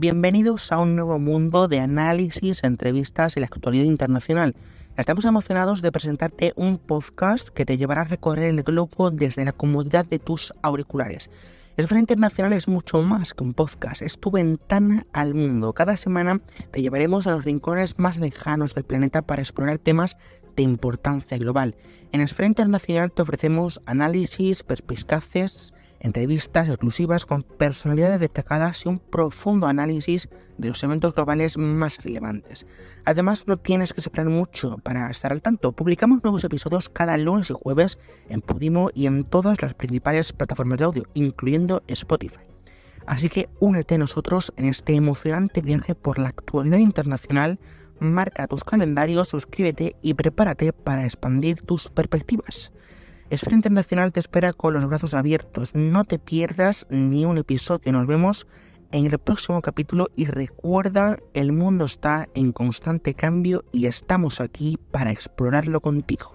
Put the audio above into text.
Bienvenidos a un nuevo mundo de análisis, entrevistas y la actualidad internacional. Estamos emocionados de presentarte un podcast que te llevará a recorrer el globo desde la comodidad de tus auriculares. Esfera Internacional es mucho más que un podcast, es tu ventana al mundo. Cada semana te llevaremos a los rincones más lejanos del planeta para explorar temas de importancia global. En Esfera Internacional te ofrecemos análisis, perspicaces, entrevistas exclusivas con personalidades destacadas y un profundo análisis de los eventos globales más relevantes. Además, no tienes que esperar mucho para estar al tanto. Publicamos nuevos episodios cada lunes y jueves en Podimo y en todas las principales plataformas de audio, incluyendo Spotify. Así que únete a nosotros en este emocionante viaje por la actualidad internacional, marca tus calendarios, suscríbete y prepárate para expandir tus perspectivas. Esfera Internacional te espera con los brazos abiertos. No te pierdas ni un episodio. Nos vemos en el próximo capítulo y recuerda, el mundo está en constante cambio y estamos aquí para explorarlo contigo.